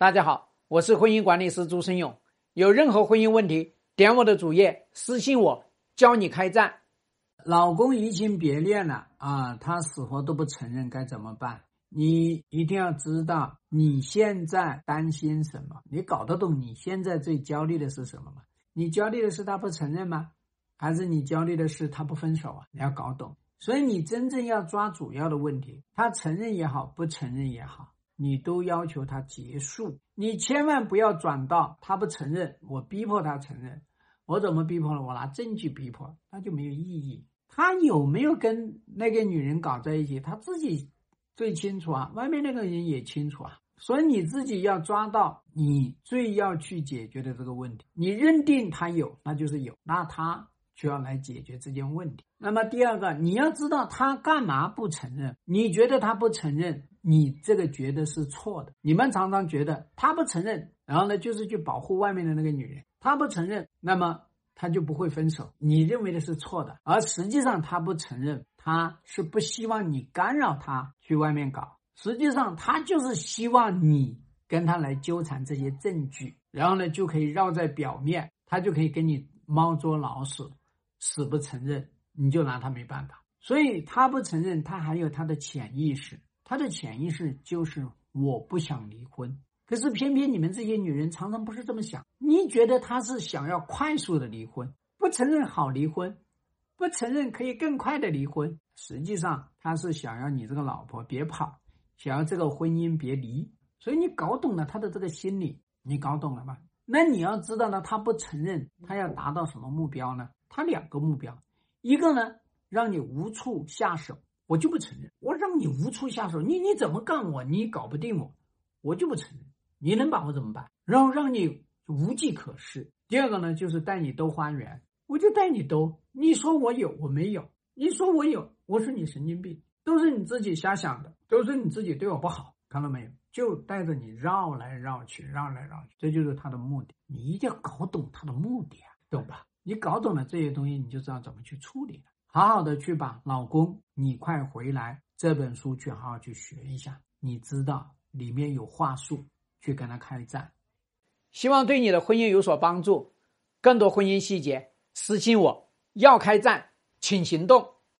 大家好，我是婚姻管理师朱生勇。有任何婚姻问题，点我的主页私信我，教你开战。老公移情别恋了啊，他死活都不承认，该怎么办？你一定要知道你现在担心什么，你搞得懂你现在最焦虑的是什么吗？你焦虑的是他不承认吗？还是你焦虑的是他不分手啊？你要搞懂。所以你真正要抓主要的问题，他承认也好，不承认也好。你都要求他结束，你千万不要转到他不承认，我逼迫他承认，我怎么逼迫呢？我拿证据逼迫，那就没有意义。他有没有跟那个女人搞在一起，他自己最清楚啊，外面那个人也清楚啊。所以你自己要抓到你最要去解决的这个问题，你认定他有，那就是有，那他就要来解决这件问题。那么第二个，你要知道他干嘛不承认？你觉得他不承认？你这个觉得是错的。你们常常觉得他不承认，然后呢，就是去保护外面的那个女人。他不承认，那么他就不会分手。你认为的是错的，而实际上他不承认，他是不希望你干扰他去外面搞。实际上他就是希望你跟他来纠缠这些证据，然后呢就可以绕在表面，他就可以跟你猫捉老鼠，死不承认，你就拿他没办法。所以他不承认，他还有他的潜意识。他的潜意识就是我不想离婚，可是偏偏你们这些女人常常不是这么想。你觉得他是想要快速的离婚，不承认好离婚，不承认可以更快的离婚。实际上他是想要你这个老婆别跑，想要这个婚姻别离。所以你搞懂了他的这个心理，你搞懂了吗？那你要知道呢，他不承认，他要达到什么目标呢？他两个目标，一个呢让你无处下手。我就不承认，我让你无处下手，你你怎么干我，你搞不定我，我就不承认，你能把我怎么办？然后让你无计可施。第二个呢，就是带你兜花园，我就带你兜。你说我有，我没有；你说我有，我说你神经病，都是你自己瞎想的，都是你自己对我不好，看到没有？就带着你绕来绕去，绕来绕去，这就是他的目的。你一定要搞懂他的目的啊，懂吧？你搞懂了这些东西，你就知道怎么去处理了。好好的去把老公，你快回来这本书去好好去学一下，你知道里面有话术，去跟他开战。希望对你的婚姻有所帮助。更多婚姻细节，私信我。要开战，请行动。